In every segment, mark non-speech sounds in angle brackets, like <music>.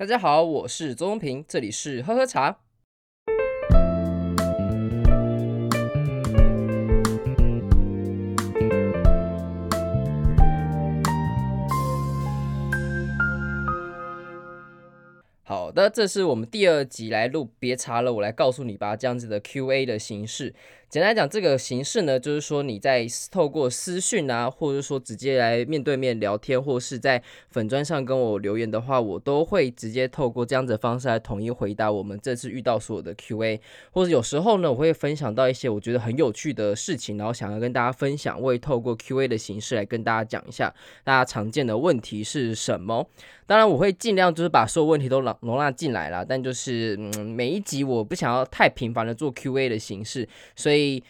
大家好，我是周文平，这里是喝喝茶。好的，这是我们第二集来录，别查了，我来告诉你吧，这样子的 Q&A 的形式。简单来讲，这个形式呢，就是说你在透过私讯啊，或者说直接来面对面聊天，或是在粉砖上跟我留言的话，我都会直接透过这样子的方式来统一回答我们这次遇到所有的 Q&A。或者有时候呢，我会分享到一些我觉得很有趣的事情，然后想要跟大家分享，我会透过 Q&A 的形式来跟大家讲一下大家常见的问题是什么。当然，我会尽量就是把所有问题都容容纳进来了，但就是嗯，每一集我不想要太频繁的做 Q&A 的形式，所以。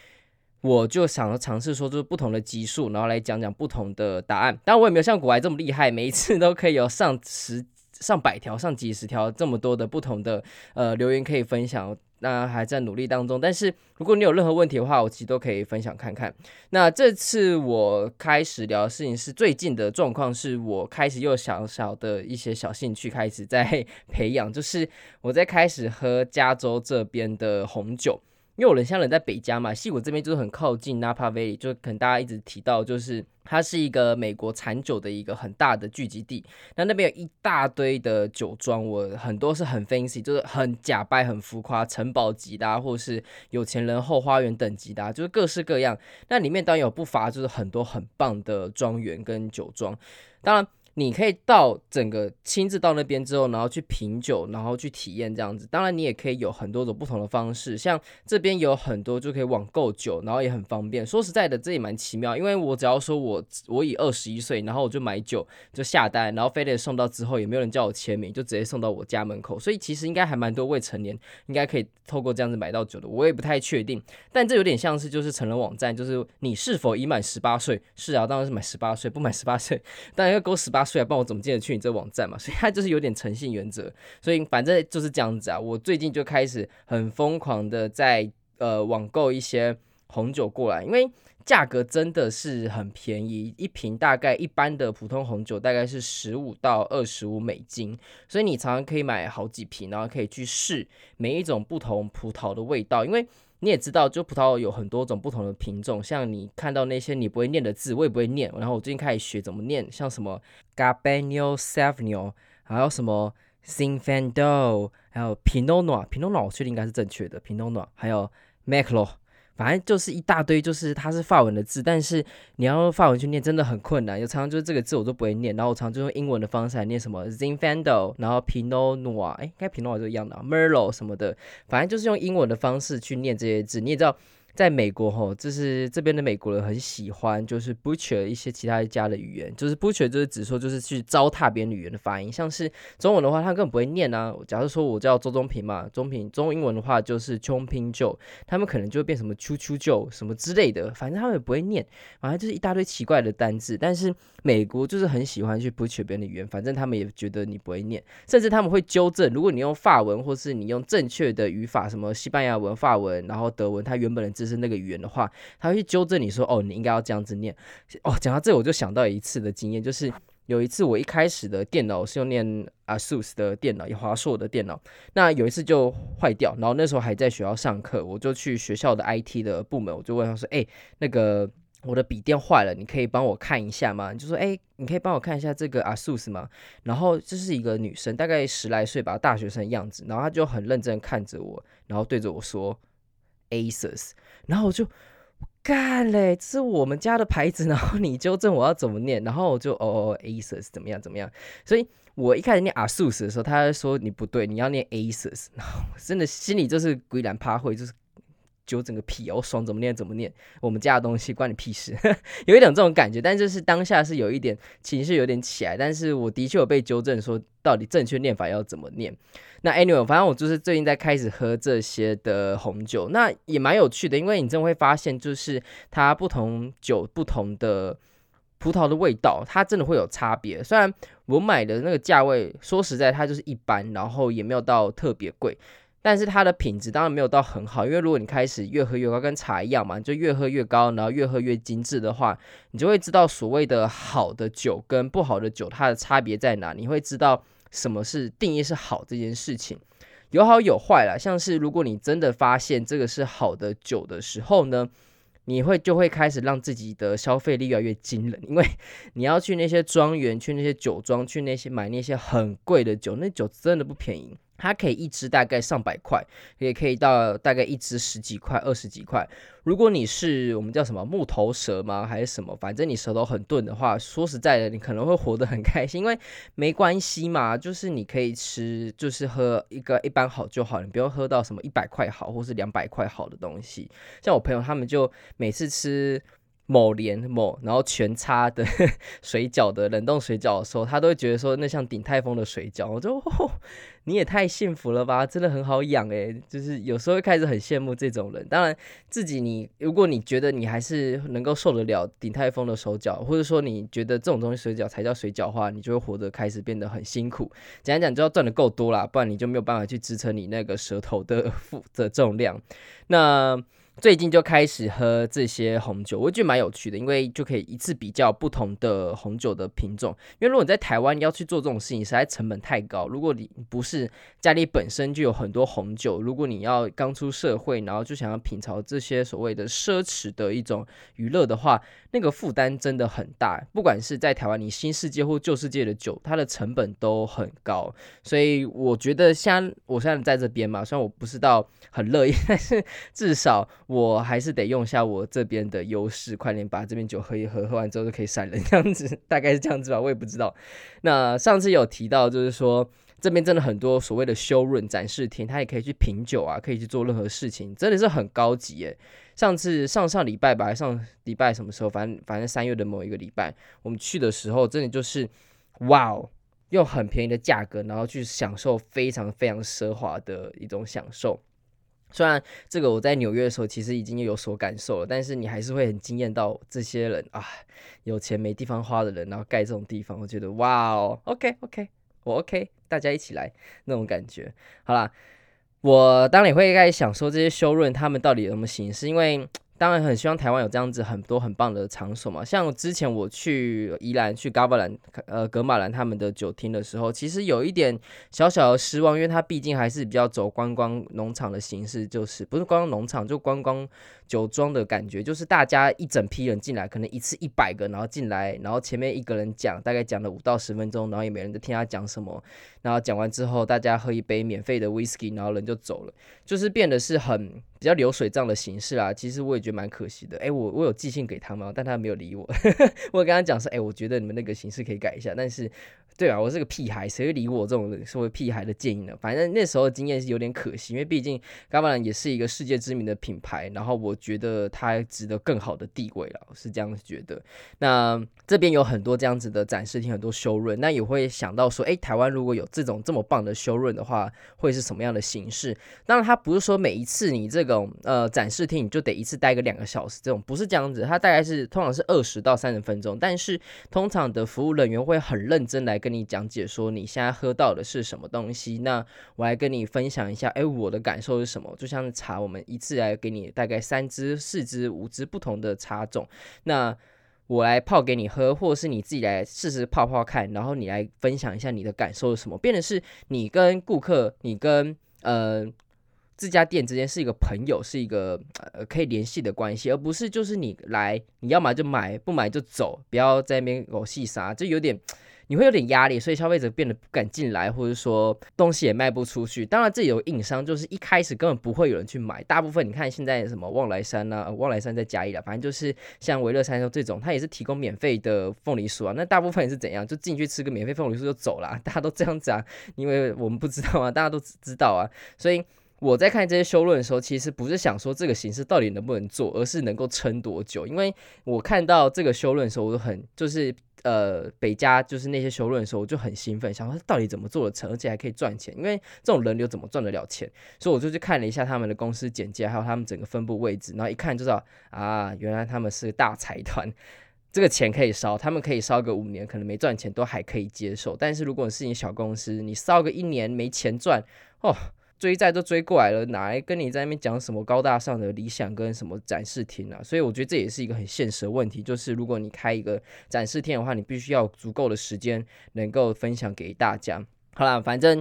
我就想要尝试说，就是不同的集数，然后来讲讲不同的答案。当然，我也没有像股癌这么厉害，每一次都可以有上十、上百条、上几十条这么多的不同的呃留言可以分享。那还在努力当中。但是如果你有任何问题的话，我其实都可以分享看看。那这次我开始聊的事情是最近的状况，是我开始又小小的一些小兴趣开始在 <laughs> 培养，就是我在开始喝加州这边的红酒。因为我人现在人在北加嘛，西谷这边就是很靠近 Napa Valley，就可能大家一直提到，就是它是一个美国产酒的一个很大的聚集地。那那边有一大堆的酒庄，我很多是很 fancy，就是很假掰、很浮夸、城堡级的啊，或是有钱人后花园等级的啊，就是各式各样。那里面当然有不乏就是很多很棒的庄园跟酒庄，当然。你可以到整个亲自到那边之后，然后去品酒，然后去体验这样子。当然，你也可以有很多种不同的方式，像这边有很多就可以网购酒，然后也很方便。说实在的，这也蛮奇妙，因为我只要说我我以二十一岁，然后我就买酒就下单，然后非得送到之后也没有人叫我签名，就直接送到我家门口。所以其实应该还蛮多未成年应该可以透过这样子买到酒的，我也不太确定。但这有点像是就是成人网站，就是你是否已满十八岁？是啊，当然是满十八岁，不满十八岁当然要勾十八。所以帮我怎么进得去你这网站嘛？<laughs> 所以它就是有点诚信原则。所以反正就是这样子啊。我最近就开始很疯狂的在呃网购一些红酒过来，因为价格真的是很便宜，一瓶大概一般的普通红酒大概是十五到二十五美金，所以你常常可以买好几瓶，然后可以去试每一种不同葡萄的味道，因为。你也知道，就葡萄有很多种不同的品种，像你看到那些你不会念的字，我也不会念。然后我最近开始学怎么念，像什么 cabenio Sauvignon，还有什么 s i n f a n d o 还有 Pinot Noir，Pinot Noir 我确定应该是正确的，Pinot Noir，还有 Merlot。反正就是一大堆，就是它是法文的字，但是你要用法文去念真的很困难。有常常就是这个字我都不会念，然后我常常就用英文的方式来念什么 Zinfandel，然后 Pinot Noir，哎，应该 Pinot Noir 就一样的，Merlot 什么的，反正就是用英文的方式去念这些字。你也知道。在美国吼，就是这边的美国人很喜欢，就是 butcher 一些其他家的语言，就是 butcher 就是指说就是去糟蹋别人语言的发音，像是中文的话，他根本不会念啊。假如说我叫周中平嘛，中平中英文的话就是 chopin 就，他们可能就会变什么啾啾就什么之类的，反正他们也不会念，反正就是一大堆奇怪的单字。但是美国就是很喜欢去 butcher 别人的语言，反正他们也觉得你不会念，甚至他们会纠正，如果你用法文或是你用正确的语法，什么西班牙文、法文，然后德文，它原本的字。是那个语言的话，他会去纠正你说，哦，你应该要这样子念。哦，讲到这，我就想到一次的经验，就是有一次我一开始的电脑是用念 ASUS 的电脑，也华硕的电脑，那有一次就坏掉，然后那时候还在学校上课，我就去学校的 IT 的部门，我就问他说，哎，那个我的笔电坏了，你可以帮我看一下吗？就说，哎，你可以帮我看一下这个 ASUS 吗？然后这是一个女生，大概十来岁吧，大学生的样子，然后她就很认真看着我，然后对着我说。Asus，然后我就干嘞，这是我们家的牌子，<laughs> 然后你纠正我要怎么念，然后我就哦哦，Asus 怎么样怎么样，所以我一开始念 ASUS 的时候，他说你不对，你要念 Asus，<laughs> 然后真的心里就是鬼然趴会，就是。纠正个屁，我爽怎么念怎么念，我们家的东西关你屁事，<laughs> 有一点这种感觉，但就是当下是有一点情绪有点起来，但是我的确有被纠正说到底正确念法要怎么念。那 anyway，反正我就是最近在开始喝这些的红酒，那也蛮有趣的，因为你真的会发现，就是它不同酒不同的葡萄的味道，它真的会有差别。虽然我买的那个价位，说实在它就是一般，然后也没有到特别贵。但是它的品质当然没有到很好，因为如果你开始越喝越高，跟茶一样嘛，你就越喝越高，然后越喝越精致的话，你就会知道所谓的好的酒跟不好的酒它的差别在哪，你会知道什么是定义是好这件事情，有好有坏啦。像是如果你真的发现这个是好的酒的时候呢，你会就会开始让自己的消费力越来越惊人，因为你要去那些庄园、去那些酒庄、去那些买那些很贵的酒，那酒真的不便宜。它可以一支大概上百块，也可以到大概一支十几块、二十几块。如果你是我们叫什么木头蛇吗？还是什么？反正你舌头很钝的话，说实在的，你可能会活得很开心，因为没关系嘛，就是你可以吃，就是喝一个一般好就好，你不用喝到什么一百块好，或是两百块好的东西。像我朋友他们就每次吃。某连某，然后全插的 <laughs> 水饺的冷冻水饺的时候，他都会觉得说那像鼎泰丰的水饺。我就、哦、你也太幸福了吧，真的很好养诶。就是有时候会开始很羡慕这种人。当然，自己你如果你觉得你还是能够受得了鼎泰丰的手饺，或者说你觉得这种东西水饺才叫水饺的话，你就会活得开始变得很辛苦。简单讲，就要赚得够多啦，不然你就没有办法去支撑你那个舌头的 <laughs> 负的重量。那。最近就开始喝这些红酒，我觉得蛮有趣的，因为就可以一次比较不同的红酒的品种。因为如果你在台湾要去做这种事情，实在成本太高。如果你不是家里本身就有很多红酒，如果你要刚出社会，然后就想要品尝这些所谓的奢侈的一种娱乐的话，那个负担真的很大。不管是在台湾，你新世界或旧世界的酒，它的成本都很高。所以我觉得像我现在在这边嘛，虽然我不是到很乐意，<laughs> 但是至少。我还是得用一下我这边的优势，快点把这边酒喝一喝，喝完之后就可以闪人，<laughs> 这样子大概是这样子吧，我也不知道。那上次有提到，就是说这边真的很多所谓的修润展示厅，它也可以去品酒啊，可以去做任何事情，真的是很高级耶。上次上上礼拜吧，上礼拜什么时候？反正反正三月的某一个礼拜，我们去的时候，真的就是哇哦，用很便宜的价格，然后去享受非常非常奢华的一种享受。虽然这个我在纽约的时候其实已经有所感受了，但是你还是会很惊艳到这些人啊，有钱没地方花的人，然后盖这种地方，我觉得哇哦，OK OK，我 OK，大家一起来那种感觉。好啦，我当然也会开始想说这些修润他们到底有什么形式，因为。<tsk> 当然很希望台湾有这样子很多很棒的场所嘛，像之前我去宜兰去嘎巴兰呃格马兰他们的酒厅的时候，其实有一点小小的失望，因为它毕竟还是比较走观光农场的形式，就是不是观光农场就观光酒庄的感觉，就是大家一整批人进来，可能一次一百个，然后进来，然后前面一个人讲，大概讲了五到十分钟，然后也没人在听他讲什么，然后讲完之后大家喝一杯免费的 whisky，然后人就走了，就是变得是很。比较流水账的形式啦，其实我也觉得蛮可惜的。哎，我我有寄信给他们，但他没有理我。<laughs> 我跟他讲说，哎，我觉得你们那个形式可以改一下，但是。对啊，我是个屁孩，谁会理我这种所谓屁孩的建议呢？反正那时候经验是有点可惜，因为毕竟噶玛兰也是一个世界知名的品牌，然后我觉得它值得更好的地位了，是这样子觉得。那这边有很多这样子的展示厅，很多修润那也会想到说，哎，台湾如果有这种这么棒的修润的话，会是什么样的形式？当然，它不是说每一次你这种呃展示厅你就得一次待个两个小时，这种不是这样子，它大概是通常是二十到三十分钟，但是通常的服务人员会很认真来跟。你讲解说你现在喝到的是什么东西，那我来跟你分享一下，哎，我的感受是什么？就像茶，我们一次来给你大概三支、四支、五支不同的茶种，那我来泡给你喝，或者是你自己来试试泡泡看，然后你来分享一下你的感受是什么？变的是你跟顾客，你跟呃这家店之间是一个朋友，是一个呃可以联系的关系，而不是就是你来，你要买就买，不买就走，不要在那边狗戏啥，就有点。你会有点压力，所以消费者变得不敢进来，或者说东西也卖不出去。当然，这有硬伤，就是一开始根本不会有人去买。大部分你看现在什么望来山啊，<laughs> 望来山在嘉义啦，反正就是像维乐山这种，它也是提供免费的凤梨酥啊。那大部分也是怎样，就进去吃个免费凤梨酥就走了，<laughs> 大家都这样子啊，因为我们不知道啊，大家都知道啊。所以我在看这些修论的时候，其实不是想说这个形式到底能不能做，而是能够撑多久。因为我看到这个修论的时候，我就很就是。呃，北加就是那些修论的时候，我就很兴奋，想说到底怎么做的成，而且还可以赚钱。因为这种人流怎么赚得了钱？所以我就去看了一下他们的公司简介，还有他们整个分布位置，然后一看就知道啊，原来他们是大财团，这个钱可以烧，他们可以烧个五年，可能没赚钱都还可以接受。但是如果是你小公司，你烧个一年没钱赚，哦。追债都追过来了，哪来跟你在那边讲什么高大上的理想跟什么展示厅啊？所以我觉得这也是一个很现实的问题，就是如果你开一个展示厅的话，你必须要足够的时间能够分享给大家。好啦，反正。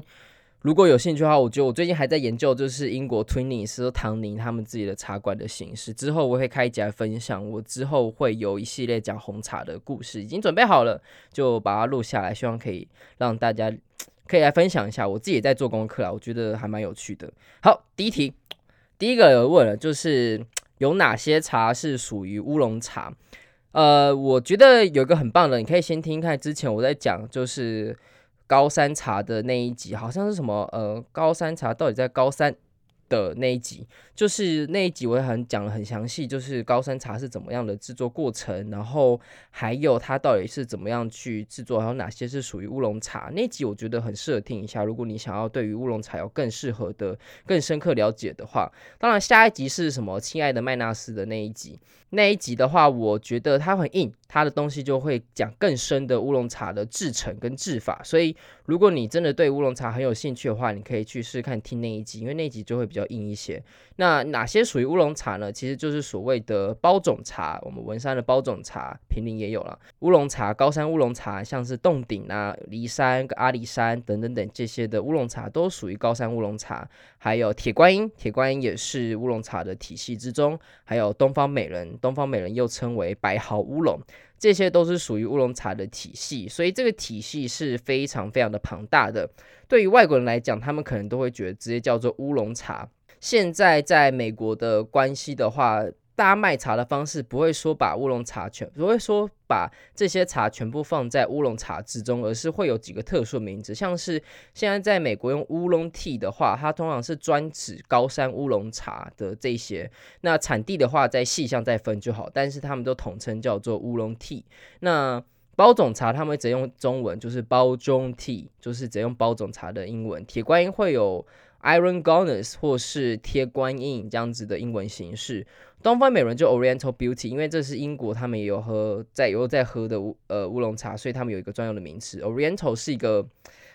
如果有兴趣的话，我觉得我最近还在研究，就是英国 Twinings 和唐宁他们自己的茶馆的形式。之后我会开一集来分享，我之后会有一系列讲红茶的故事，已经准备好了，就把它录下来，希望可以让大家可以来分享一下。我自己也在做功课啊，我觉得还蛮有趣的。好，第一题，第一个问了，就是有哪些茶是属于乌龙茶？呃，我觉得有一个很棒的，你可以先听看，之前我在讲就是。高山茶的那一集好像是什么？呃，高山茶到底在高山的那一集，就是那一集我也很讲得很详细，就是高山茶是怎么样的制作过程，然后还有它到底是怎么样去制作，还有哪些是属于乌龙茶。那集我觉得很适合听一下，如果你想要对于乌龙茶有更适合的、更深刻了解的话。当然，下一集是什么？亲爱的麦纳斯的那一集，那一集的话，我觉得它很硬。它的东西就会讲更深的乌龙茶的制程跟制法，所以如果你真的对乌龙茶很有兴趣的话，你可以去试试看听那一集，因为那一集就会比较硬一些。那哪些属于乌龙茶呢？其实就是所谓的包种茶，我们文山的包种茶，平林也有了乌龙茶，高山乌龙茶，像是冻顶啊、骊山、阿里山等等等这些的乌龙茶都属于高山乌龙茶。还有铁观音，铁观音也是乌龙茶的体系之中，还有东方美人，东方美人又称为白毫乌龙，这些都是属于乌龙茶的体系，所以这个体系是非常非常的庞大的。对于外国人来讲，他们可能都会觉得直接叫做乌龙茶。现在在美国的关系的话，大家卖茶的方式不会说把乌龙茶全，不会说把这些茶全部放在乌龙茶之中，而是会有几个特殊名字，像是现在在美国用乌龙 tea 的话，它通常是专指高山乌龙茶的这些。那产地的话，在细项再分就好，但是他们都统称叫做乌龙 tea。那包种茶他们只用中文，就是包中 tea，就是只用包种茶的英文。铁观音会有 Iron Goddess 或是贴观音这样子的英文形式。东方美人就 Oriental Beauty，因为这是英国，他们也有喝在有在喝的乌呃乌龙茶，所以他们有一个专用的名词。Oriental 是一个，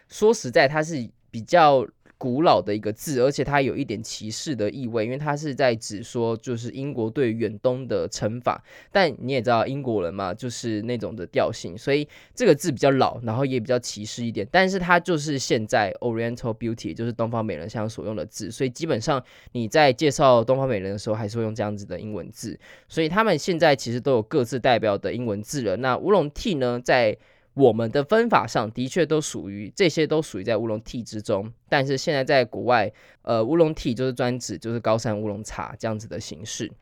说实在，它是比较。古老的一个字，而且它有一点歧视的意味，因为它是在指说就是英国对远东的称法。但你也知道英国人嘛，就是那种的调性，所以这个字比较老，然后也比较歧视一点。但是它就是现在 Oriental Beauty，就是东方美人像所用的字，所以基本上你在介绍东方美人的时候，还是会用这样子的英文字。所以他们现在其实都有各自代表的英文字了。那乌龙 T 呢，在我们的分法上的确都属于这些，都属于在乌龙 tea 之中。但是现在在国外，呃，乌龙 tea 就是专指就是高山乌龙茶这样子的形式。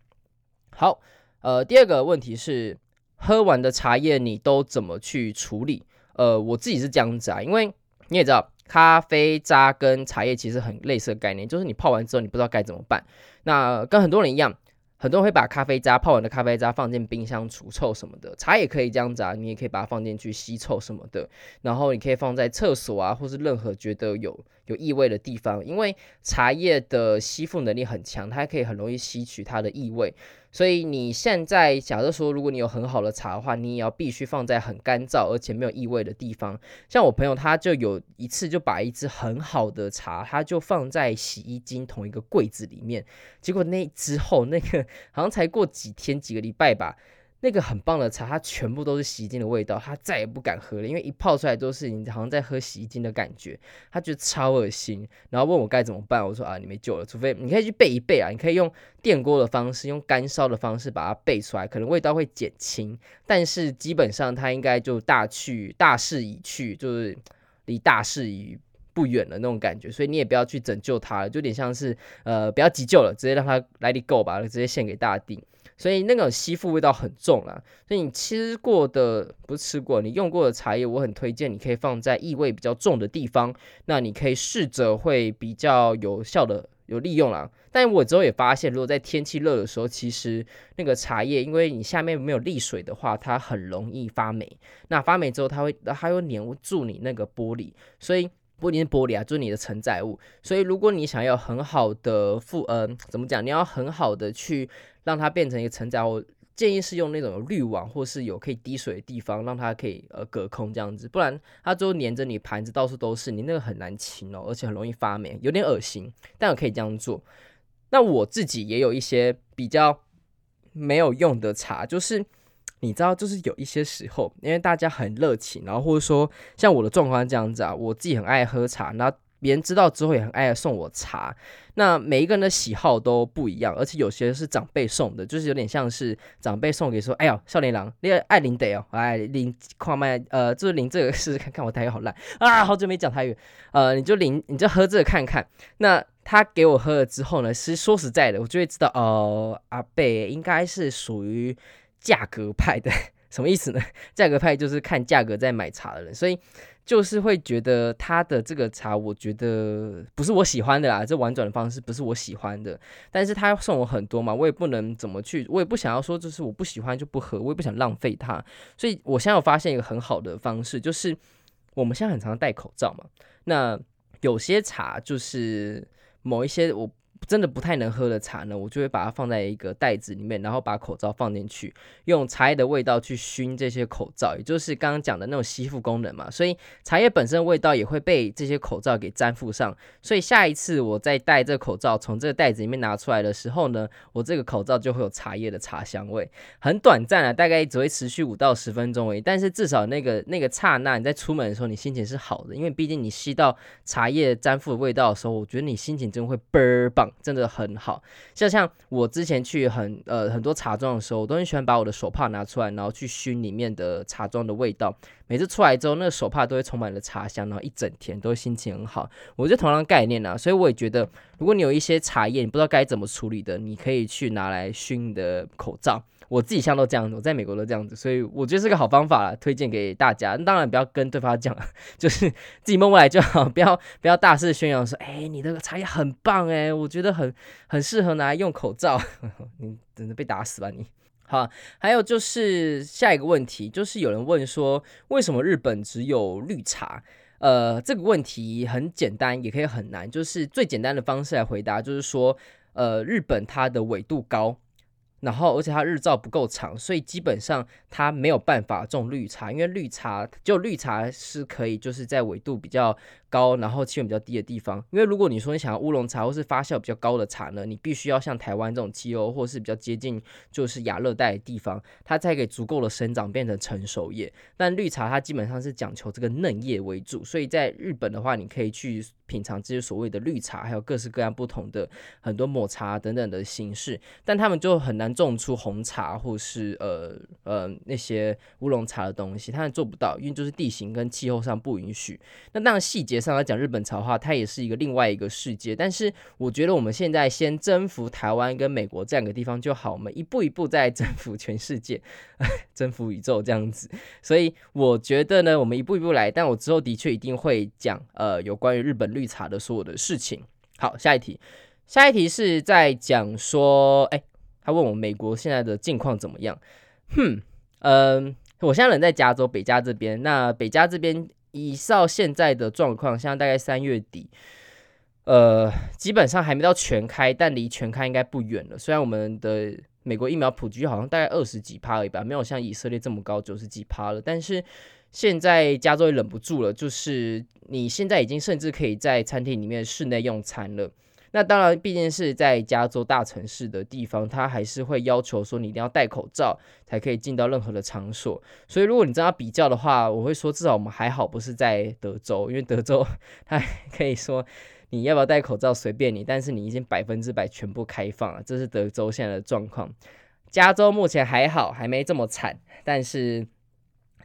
好，呃，第二个问题是，喝完的茶叶你都怎么去处理？呃，我自己是这样子啊，因为你也知道，咖啡渣跟茶叶其实很类似的概念，就是你泡完之后你不知道该怎么办。那跟很多人一样。很多人会把咖啡渣泡完的咖啡渣放进冰箱除臭什么的，茶也可以这样子啊，你也可以把它放进去吸臭什么的，然后你可以放在厕所啊，或是任何觉得有有异味的地方，因为茶叶的吸附能力很强，它可以很容易吸取它的异味。所以你现在假设说，如果你有很好的茶的话，你也要必须放在很干燥而且没有异味的地方。像我朋友他就有一次就把一支很好的茶，他就放在洗衣精同一个柜子里面，结果那之后那个 <laughs> 好像才过几天几个礼拜吧。那个很棒的茶，它全部都是洗衣精的味道，他再也不敢喝了，因为一泡出来都是你好像在喝洗衣精的感觉，他觉得超恶心，然后问我该怎么办，我说啊，你没救了，除非你可以去备一备啊，你可以用电锅的方式，用干烧的方式把它备出来，可能味道会减轻，但是基本上它应该就大去大势已去，就是离大势已不远了那种感觉，所以你也不要去拯救它了，就有点像是呃不要急救了，直接让它 let it go 吧，直接献给大地。所以那个吸附味道很重啦，所以你吃过的不是吃过，你用过的茶叶，我很推荐你可以放在异味比较重的地方，那你可以试着会比较有效的有利用啦。但我之后也发现，如果在天气热的时候，其实那个茶叶，因为你下面没有沥水的话，它很容易发霉。那发霉之后，它会它会黏住你那个玻璃，所以。不一定是玻璃啊，就是你的承载物。所以如果你想要很好的附，呃，怎么讲？你要很好的去让它变成一个承载物，建议是用那种滤网或是有可以滴水的地方，让它可以呃隔空这样子。不然它就黏着你盘子到处都是，你那个很难清哦，而且很容易发霉，有点恶心。但我可以这样做。那我自己也有一些比较没有用的茶，就是。你知道，就是有一些时候，因为大家很热情，然后或者说像我的状况这样子啊，我自己很爱喝茶，那。别人知道之后也很爱送我茶，那每一个人的喜好都不一样，而且有些是长辈送的，就是有点像是长辈送给说，哎呀，少年郎，你爱领得哦，来领矿脉，呃，就是领这个试试看看，我台语好烂啊，好久没讲台语，呃，你就领，你就喝这个看看。那他给我喝了之后呢，其实说实在的，我就会知道，哦、呃，阿贝应该是属于价格派的，<laughs> 什么意思呢？<laughs> 价格派就是看价格在买茶的人，所以。就是会觉得他的这个茶，我觉得不是我喜欢的啦。这婉转的方式不是我喜欢的，但是他送我很多嘛，我也不能怎么去，我也不想要说就是我不喜欢就不喝，我也不想浪费它。所以我现在有发现一个很好的方式，就是我们现在很常戴口罩嘛，那有些茶就是某一些我。真的不太能喝的茶呢，我就会把它放在一个袋子里面，然后把口罩放进去，用茶叶的味道去熏这些口罩，也就是刚刚讲的那种吸附功能嘛。所以茶叶本身的味道也会被这些口罩给粘附上。所以下一次我再戴这个口罩从这个袋子里面拿出来的时候呢，我这个口罩就会有茶叶的茶香味，很短暂啊，大概只会持续五到十分钟而已。但是至少那个那个刹那你在出门的时候，你心情是好的，因为毕竟你吸到茶叶粘附的味道的时候，我觉得你心情真的会倍儿棒。真的很好，就像我之前去很呃很多茶庄的时候，我都很喜欢把我的手帕拿出来，然后去熏里面的茶庄的味道。每次出来之后，那个手帕都会充满了茶香，然后一整天都会心情很好。我就同样概念啊，所以我也觉得，如果你有一些茶叶你不知道该怎么处理的，你可以去拿来熏你的口罩。我自己像都这样子，我在美国都这样子，所以我觉得是个好方法，推荐给大家。当然不要跟对方讲，<laughs> 就是自己默默来就好，不要不要大肆宣扬说，哎、欸，你的茶叶很棒哎、我觉得很很适合拿来用口罩。<laughs> 你真的被打死吧你？好，还有就是下一个问题，就是有人问说，为什么日本只有绿茶？呃，这个问题很简单，也可以很难，就是最简单的方式来回答，就是说，呃，日本它的纬度高。然后，而且它日照不够长，所以基本上它没有办法种绿茶，因为绿茶就绿茶是可以就是在纬度比较高，然后气温比较低的地方。因为如果你说你想要乌龙茶或是发酵比较高的茶呢，你必须要像台湾这种气候，或是比较接近就是亚热带的地方，它才可以足够的生长变成成熟叶。但绿茶它基本上是讲求这个嫩叶为主，所以在日本的话，你可以去品尝这些所谓的绿茶，还有各式各样不同的很多抹茶等等的形式，但他们就很难。种出红茶或是呃呃那些乌龙茶的东西，他们做不到，因为就是地形跟气候上不允许。那当然细节上来讲，日本茶的话，它也是一个另外一个世界。但是我觉得我们现在先征服台湾跟美国这两个地方就好，我们一步一步在征服全世界，<laughs> 征服宇宙这样子。所以我觉得呢，我们一步一步来。但我之后的确一定会讲呃有关于日本绿茶的所有的事情。好，下一题，下一题是在讲说，哎。他问我美国现在的境况怎么样？哼，嗯、我现在人在加州北加这边。那北加这边，依照现在的状况，现在大概三月底，呃，基本上还没到全开，但离全开应该不远了。虽然我们的美国疫苗普及好像大概二十几趴而已吧，没有像以色列这么高，九十几趴了。但是现在加州也忍不住了，就是你现在已经甚至可以在餐厅里面室内用餐了。那当然，毕竟是在加州大城市的地方，他还是会要求说你一定要戴口罩才可以进到任何的场所。所以，如果你这样比较的话，我会说至少我们还好，不是在德州，因为德州 <laughs> 他可以说你要不要戴口罩随便你，但是你已经百分之百全部开放了，这是德州现在的状况。加州目前还好，还没这么惨，但是。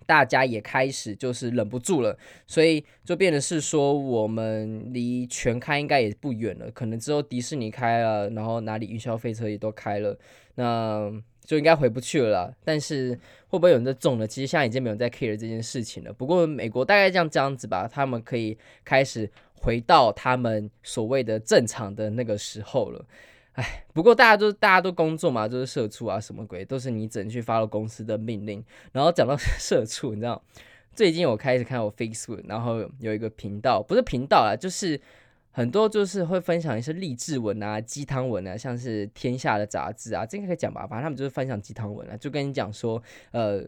大家也开始就是忍不住了，所以就变得是说，我们离全开应该也不远了。可能之后迪士尼开了，然后哪里云霄飞车也都开了，那就应该回不去了啦。但是会不会有人在中呢？其实现在已经没有在 care 这件事情了。不过美国大概这样这样子吧，他们可以开始回到他们所谓的正常的那个时候了。哎，不过大家都大家都工作嘛，就是社畜啊，什么鬼都是你只能去发了公司的命令。然后讲到 <laughs> 社畜，你知道，最近我开始看我 Facebook，然后有一个频道，不是频道啦，就是很多就是会分享一些励志文啊、鸡汤文啊，像是天下的杂志啊，这个可以讲吧？反正他们就是分享鸡汤文啊，就跟你讲说，呃。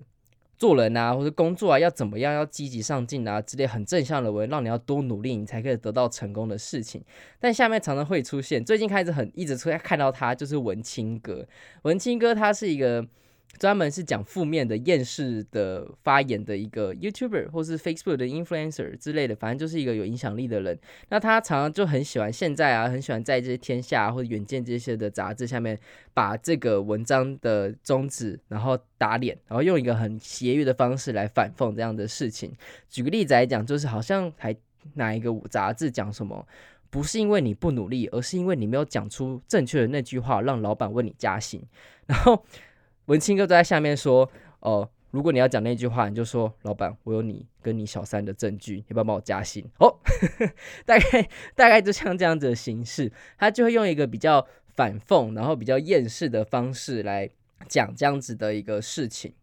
做人啊，或者工作啊，要怎么样，要积极上进啊之类很正向的文，让你要多努力，你才可以得到成功的事情。但下面常常会出现，最近开始很一直出现看到他，就是文青哥。文青哥他是一个专门是讲负面的厌世的发言的一个 YouTuber 或是 Facebook 的 Influencer 之类的，反正就是一个有影响力的人。那他常常就很喜欢现在啊，很喜欢在这些天下或者远见这些的杂志下面，把这个文章的宗旨然后打脸，然后用一个很邪恶的方式来反讽这样的事情。举个例子来讲，就是好像还哪一个杂志讲什么，不是因为你不努力，而是因为你没有讲出正确的那句话，让老板为你加薪，<laughs> 然后。文青哥都在下面说：“哦，如果你要讲那句话，你就说老板，我有你跟你小三的证据，要不要帮我加薪？”哦，<laughs> 大概大概就像这样子的形式，他就会用一个比较反讽，然后比较厌世的方式来讲这样子的一个事情。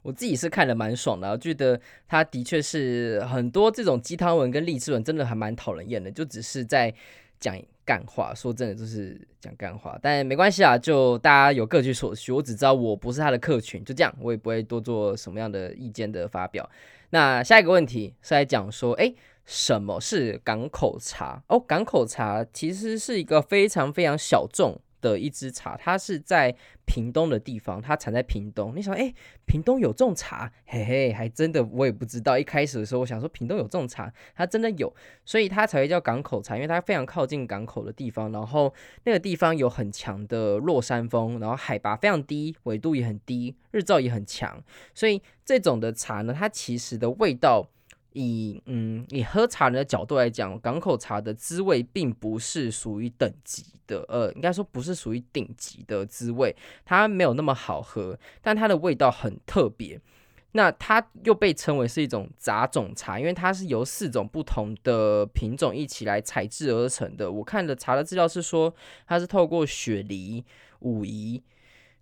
我自己是看得蛮爽的，我觉得他的确是很多这种鸡汤文跟励志文，真的还蛮讨人厌的，就只是在。讲干话，说真的就是讲干话，但没关系啊，就大家有各取所需。我只知道我不是他的客群，就这样，我也不会多做什么样的意见的发表。那下一个问题是来讲说，哎，什么是港口茶？哦，港口茶其实是一个非常非常小众。的一支茶，它是在屏东的地方，它产在屏东。你想，哎、屏东有这种茶，嘿嘿，还真的我也不知道。一开始的时候，我想说屏东有这种茶，它真的有，所以它才会叫港口茶，因为它非常靠近港口的地方，然后那个地方有很强的落山风，然后海拔非常低，纬度也很低，日照也很强，所以这种的茶呢，它其实的味道。以嗯，以喝茶人的角度来讲，港口茶的滋味并不是属于等级的，呃，应该说不是属于顶级的滋味，它没有那么好喝，但它的味道很特别。那它又被称为是一种杂种茶，因为它是由四种不同的品种一起来采制而成的。我看的茶的资料是说，它是透过雪梨、武夷。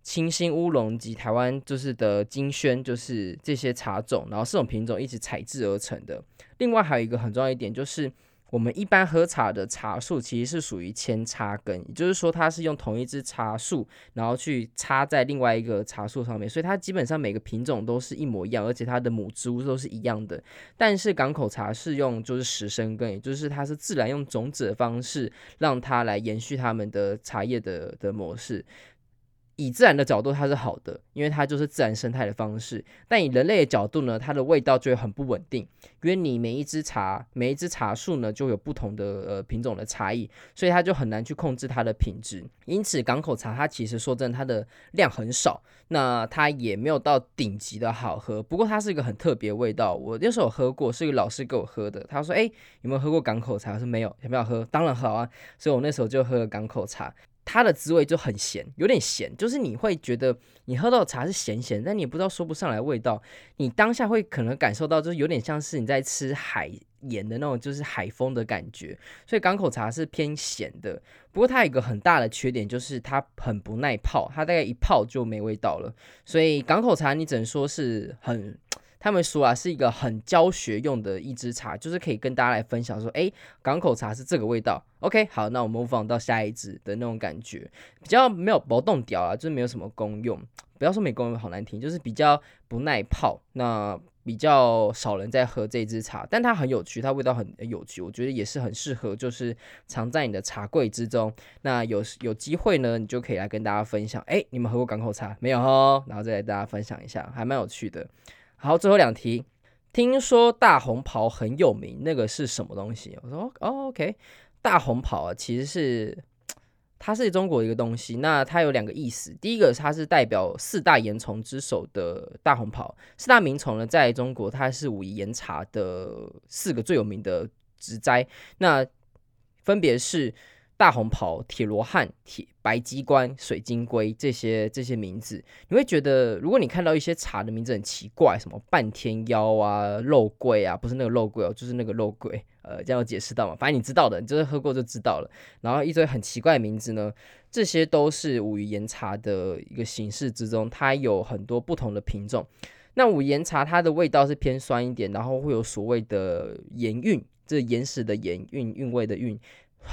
清新乌龙及台湾就是的金萱，就是这些茶种，然后四种品种一起采制而成的。另外还有一个很重要一点，就是我们一般喝茶的茶树其实是属于扦插根，也就是说它是用同一支茶树，然后去插在另外一个茶树上面，所以它基本上每个品种都是一模一样，而且它的母植物都是一样的。但是港口茶是用就是实生根，也就是它是自然用种子的方式让它来延续它们的茶叶的的模式。以自然的角度，它是好的，因为它就是自然生态的方式。但以人类的角度呢，它的味道就会很不稳定，因为你每一支茶，每一支茶树呢，就有不同的呃品种的差异，所以它就很难去控制它的品质。因此，港口茶它其实说真的，它的量很少，那它也没有到顶级的好喝。不过它是一个很特别味道。我那时候喝过，是一个老师给我喝的，他说：“哎，有没有喝过港口茶？”我说：“没有，要不要喝？”当然好啊，所以我那时候就喝了港口茶。它的滋味就很咸，有点咸，就是你会觉得你喝到的茶是咸咸，但你也不知道说不上来味道。你当下会可能感受到，就是有点像是你在吃海盐的那种，就是海风的感觉。所以港口茶是偏咸的，不过它有一个很大的缺点，就是它很不耐泡，它大概一泡就没味道了。所以港口茶你只能说是很。他们说啊，是一个很教学用的一支茶，就是可以跟大家来分享说，诶，港口茶是这个味道。OK，好，那我们放到下一支的那种感觉，比较没有不动调啊，就是没有什么功用。不要说没功用，好难听，就是比较不耐泡。那比较少人在喝这支茶，但它很有趣，它味道很有趣，我觉得也是很适合，就是藏在你的茶柜之中。那有有机会呢，你就可以来跟大家分享。诶，你们喝过港口茶没有？哦，然后再来大家分享一下，还蛮有趣的。好，最后两题。听说大红袍很有名，那个是什么东西？我说哦，OK，大红袍啊，其实是它是中国一个东西。那它有两个意思，第一个它是代表四大盐虫之首的大红袍。四大名虫呢，在中国它是武夷岩茶的四个最有名的植栽，那分别是。大红袍、铁罗汉、铁白鸡冠、水晶龟这些这些名字，你会觉得，如果你看到一些茶的名字很奇怪，什么半天妖啊、肉桂啊，不是那个肉桂哦，就是那个肉桂，呃，这样有解释到吗？反正你知道的，你就是喝过就知道了。然后一堆很奇怪的名字呢，这些都是武夷岩茶的一个形式之中，它有很多不同的品种。那武夷岩茶它的味道是偏酸一点，然后会有所谓的岩韵，这岩石的岩韵韵味的韵。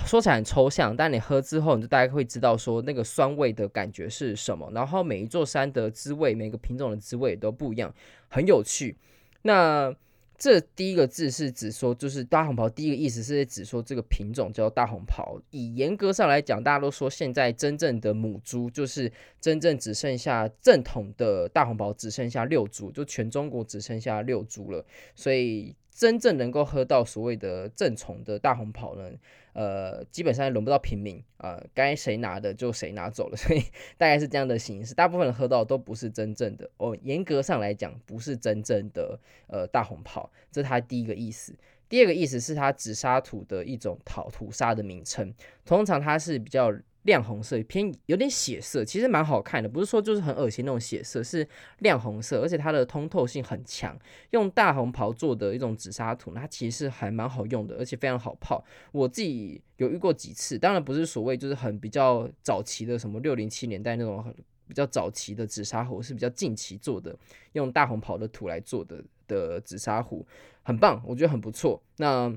说起来很抽象，但你喝之后，你就大概会知道说那个酸味的感觉是什么。然后每一座山的滋味，每个品种的滋味都不一样，很有趣。那这第一个字是指说，就是大红袍。第一个意思是指说这个品种叫大红袍。以严格上来讲，大家都说现在真正的母猪就是真正只剩下正统的大红袍，只剩下六株，就全中国只剩下六株了。所以真正能够喝到所谓的正统的大红袍呢，呃，基本上轮不到平民啊，该谁拿的就谁拿走了。<laughs> 所以大概是这样的形式，大部分人喝到都不是真正的哦。严格上来讲，不是真正的呃大红袍，这是它第一个意思。第二个意思是它紫砂土的一种陶土砂的名称，通常它是比较。亮红色偏有点血色，其实蛮好看的，不是说就是很恶心那种血色，是亮红色，而且它的通透性很强。用大红袍做的一种紫砂土，它其实是还蛮好用的，而且非常好泡。我自己有遇过几次，当然不是所谓就是很比较早期的什么六零七年代那种很比较早期的紫砂壶，是比较近期做的，用大红袍的土来做的的紫砂壶，很棒，我觉得很不错。那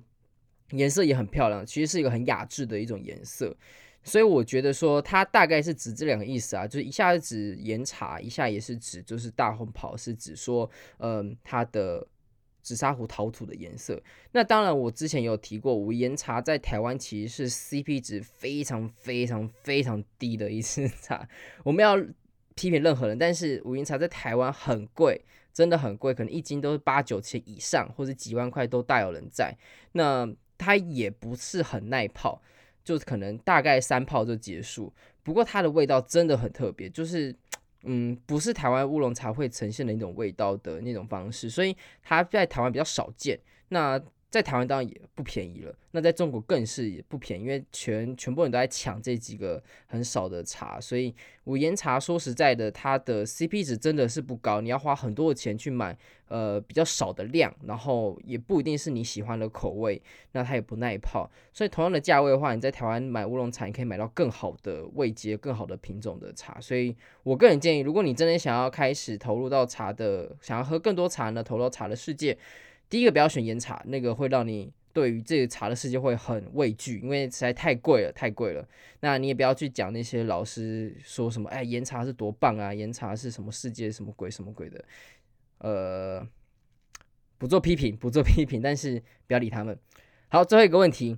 颜色也很漂亮，其实是一个很雅致的一种颜色。所以我觉得说，它大概是指这两个意思啊，就是一下是指岩茶，一下也是指就是大红袍，是指说，嗯，它的紫砂壶陶土的颜色。那当然，我之前有提过，无盐茶在台湾其实是 CP 值非常非常非常低的一支茶。我们要批评任何人，但是无盐茶在台湾很贵，真的很贵，可能一斤都是八九千以上，或者几万块都大有人在。那它也不是很耐泡。就可能大概三泡就结束，不过它的味道真的很特别，就是嗯，不是台湾乌龙茶会呈现的一种味道的那种方式，所以它在台湾比较少见。那在台湾当然也不便宜了，那在中国更是也不便宜，因为全全部人都在抢这几个很少的茶，所以五言茶说实在的，它的 CP 值真的是不高，你要花很多的钱去买，呃，比较少的量，然后也不一定是你喜欢的口味，那它也不耐泡，所以同样的价位的话，你在台湾买乌龙茶，你可以买到更好的味阶、更好的品种的茶，所以我个人建议，如果你真的想要开始投入到茶的，想要喝更多茶呢，投入到茶的世界。第一个不要选岩茶，那个会让你对于这个茶的世界会很畏惧，因为实在太贵了，太贵了。那你也不要去讲那些老师说什么，哎，岩茶是多棒啊，岩茶是什么世界什么鬼什么鬼的，呃，不做批评，不做批评，但是不要理他们。好，最后一个问题，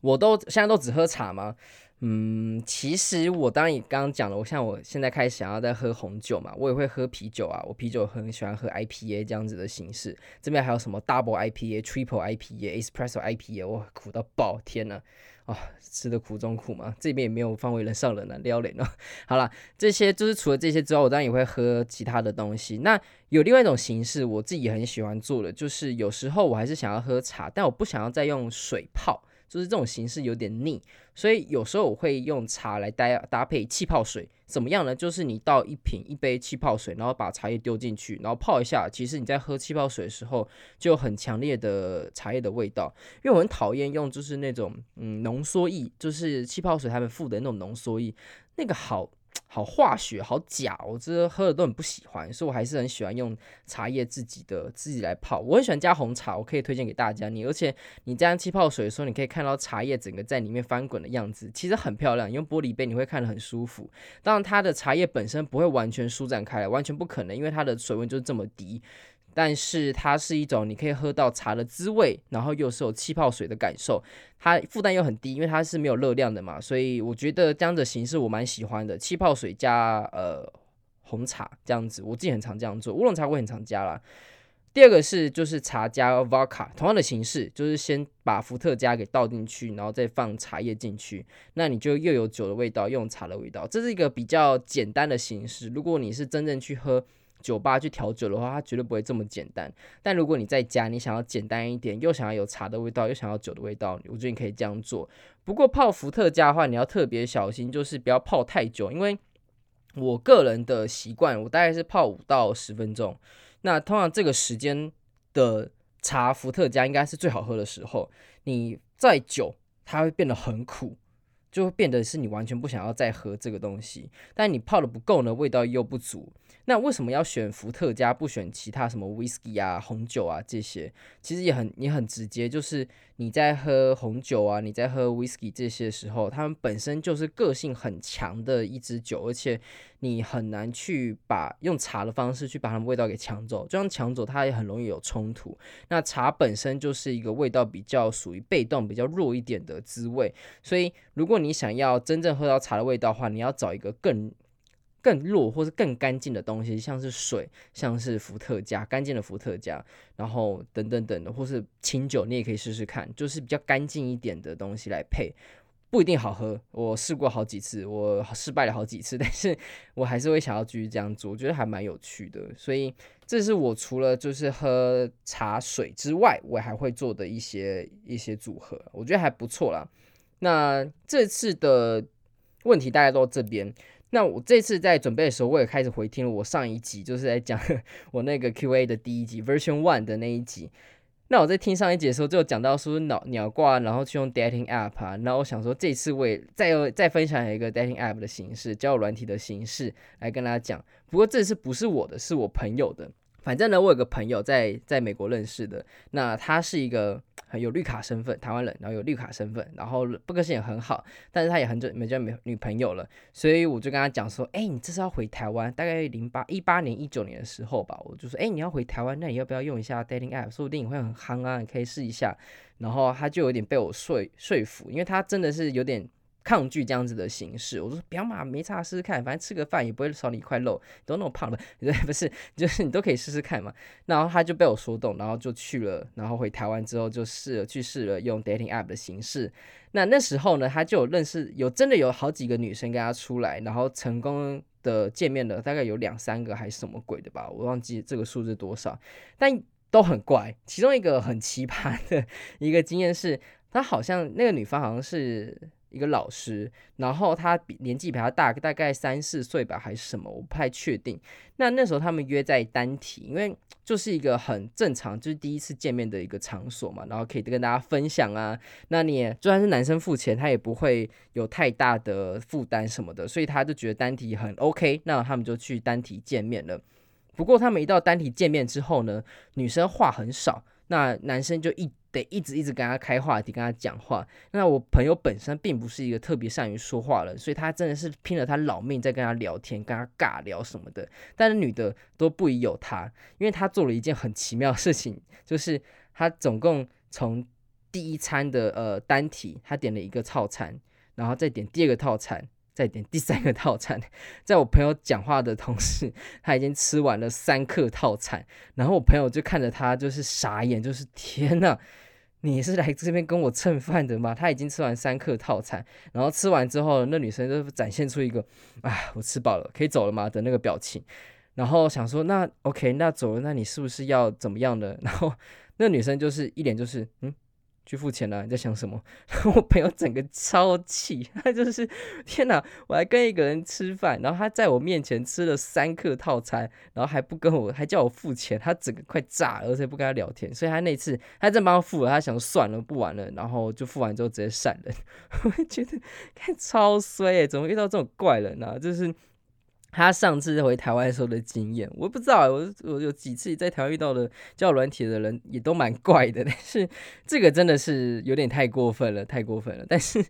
我都现在都只喝茶吗？嗯，其实我当然也刚刚讲了，我像我现在开始想要在喝红酒嘛，我也会喝啤酒啊，我啤酒很喜欢喝 IPA 这样子的形式。这边还有什么 Double IPA、Triple IPA、Espresso IPA，哇，苦到爆！天呐，啊、哦，吃的苦中苦嘛。这边也没有放为人上人了，撩人了。<laughs> 好了，这些就是除了这些之外，我当然也会喝其他的东西。那有另外一种形式，我自己也很喜欢做的，就是有时候我还是想要喝茶，但我不想要再用水泡。就是这种形式有点腻，所以有时候我会用茶来搭搭配气泡水，怎么样呢？就是你倒一瓶一杯气泡水，然后把茶叶丢进去，然后泡一下。其实你在喝气泡水的时候，就很强烈的茶叶的味道。因为我很讨厌用就是那种嗯浓缩液，就是气泡水他们附的那种浓缩液，那个好。<tsk> 好化学，好假，我这喝的都很不喜欢，所以我还是很喜欢用茶叶自己的自己来泡。我很喜欢加红茶，我可以推荐给大家。你而且你这样气泡水的时候，你可以看到茶叶整个在里面翻滚的样子，其实很漂亮。用玻璃杯你会看得很舒服。当然，它的茶叶本身不会完全舒展开来，完全不可能，因为它的水温就是这么低。但是它是一种你可以喝到茶的滋味，然后又是有气泡水的感受，它负担又很低，因为它是没有热量的嘛，所以我觉得这样的形式我蛮喜欢的。气泡水加呃红茶这样子，我自己很常这样做，乌龙茶我很常加啦。第二个是就是茶加 vodka，同样的形式，就是先把伏特加给倒进去，然后再放茶叶进去，那你就又有酒的味道，又有茶的味道，这是一个比较简单的形式。如果你是真正去喝。酒吧去调酒的话，它绝对不会这么简单。但如果你在家，你想要简单一点，又想要有茶的味道，又想要酒的味道，我觉得你可以这样做。不过泡伏特加的话，你要特别小心，就是不要泡太久。因为我个人的习惯，我大概是泡五到十分钟。那通常这个时间的茶伏特加应该是最好喝的时候。你再久，它会变得很苦。就会变得是你完全不想要再喝这个东西，但你泡的不够呢，味道又不足。那为什么要选伏特加，不选其他什么 whisky 啊、红酒啊这些？其实也很也很直接，就是你在喝红酒啊、你在喝 whisky 这些时候，它们本身就是个性很强的一支酒，而且你很难去把用茶的方式去把它们味道给抢走，这样抢走它也很容易有冲突。那茶本身就是一个味道比较属于被动、比较弱一点的滋味，所以如果你想要真正喝到茶的味道的话，你要找一个更更弱或是更干净的东西，像是水，像是伏特加，干净的伏特加，然后等等等的，或是清酒，你也可以试试看，就是比较干净一点的东西来配。不一定好喝，我试过好几次，我失败了好几次，<laughs> 但是我还是会想要继续这样做，我觉得还蛮有趣的。所以这是我除了就是喝茶水之外，我还会做的一些一些组合，我觉得还不错啦。那这次的问题大概到这边。那我这次在准备的时候，我也开始回听了我上一集，就是在讲 <laughs> 我那个 Q&A 的第一集 Version One 的那一集。那我在听上一节的时候，就讲到说鸟鸟挂，然后去用 dating app 啊。然后我想说，这次我也再再分享一个 dating app 的形式，交友软体的形式来跟大家讲。不过这次不是我的，是我朋友的。反正呢，我有个朋友在在美国认识的，那他是一个很。有绿卡身份，台湾人，然后有绿卡身份，然后不个性也很好，但是他也很久没交女女朋友了，所以我就跟他讲说，哎、你这是要回台湾，大概零八一八年一九年的时候吧，我就说，哎、你要回台湾，那你要不要用一下 dating app，说不定你会很夯啊，你可以试一下。然后他就有点被我说说服，因为他真的是有点。抗拒这样子的形式，我说不要嘛，没差，试试看，反正吃个饭也不会少你一块肉，都那么胖了，<laughs> 不是，就是你都可以试试看嘛。然后他就被我说动，然后就去了，然后回台湾之后就试了，去试了用 dating app 的形式。那那时候呢，他就有认识，有真的有好几个女生跟他出来，然后成功的见面了，大概有两三个还是什么鬼的吧，我忘记这个数字多少，但都很怪。其中一个很奇葩的一个经验是，他好像那个女方好像是。一个老师，然后他比年纪比他大，大概三四岁吧，还是什么，我不太确定。那那时候他们约在单体，因为就是一个很正常，就是第一次见面的一个场所嘛，然后可以跟大家分享啊。那你也就算是男生付钱，他也不会有太大的负担什么的，所以他就觉得单体很 OK。那他们就去单体见面了。不过他们一到单体见面之后呢，女生话很少，那男生就一。得一直一直跟他开话题，跟他讲话。那我朋友本身并不是一个特别善于说话的人，所以他真的是拼了他老命在跟他聊天，跟他尬聊什么的。但是女的都不疑有他，因为他做了一件很奇妙的事情，就是他总共从第一餐的呃单体，他点了一个套餐，然后再点第二个套餐。再点第三个套餐，在我朋友讲话的同时，他已经吃完了三克套餐，然后我朋友就看着他，就是傻眼，就是天呐，你是来这边跟我蹭饭的吗？他已经吃完三克套餐，然后吃完之后，那女生就展现出一个啊，我吃饱了，可以走了吗的那个表情，然后想说那 OK，那走了，那你是不是要怎么样的？<laughs> 然后那女生就是一脸就是嗯。去付钱了，你在想什么？<laughs> 我朋友整个超气，他就是天哪！我还跟一个人吃饭，然后他在我面前吃了三客套餐，然后还不跟我，还叫我付钱，他整个快炸了，而且不跟他聊天。所以他那次他真帮我付了，他想算了，不玩了，然后就付完之后直接闪人。<laughs> 我觉得看超衰欸，怎么遇到这种怪人呢？就是。他上次回台湾时候的经验，我不知道，我我有几次在台湾遇到的叫软体的人也都蛮怪的，但是这个真的是有点太过分了，太过分了，但是。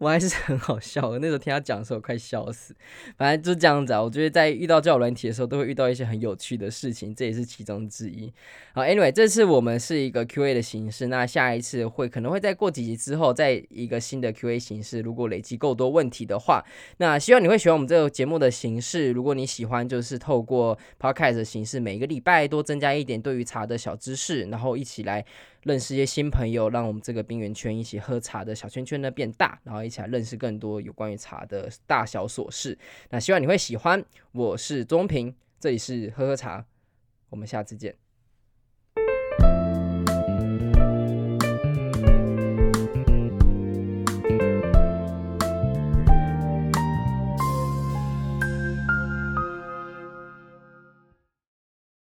我还是很好笑的，那时候听他讲的时候，快笑死。反正就这样子啊，我觉得在遇到叫软体的时候，都会遇到一些很有趣的事情，这也是其中之一。好，Anyway，这次我们是一个 Q&A 的形式，那下一次会可能会再过几集之后，再一个新的 Q&A 形式。如果累积够多问题的话，那希望你会喜欢我们这个节目的形式。如果你喜欢，就是透过 Podcast 的形式，每一个礼拜多增加一点对于茶的小知识，然后一起来。认识一些新朋友，让我们这个冰圆圈一起喝茶的小圈圈呢变大，然后一起来认识更多有关于茶的大小琐事。那希望你会喜欢。我是钟平，这里是喝喝茶，我们下次见。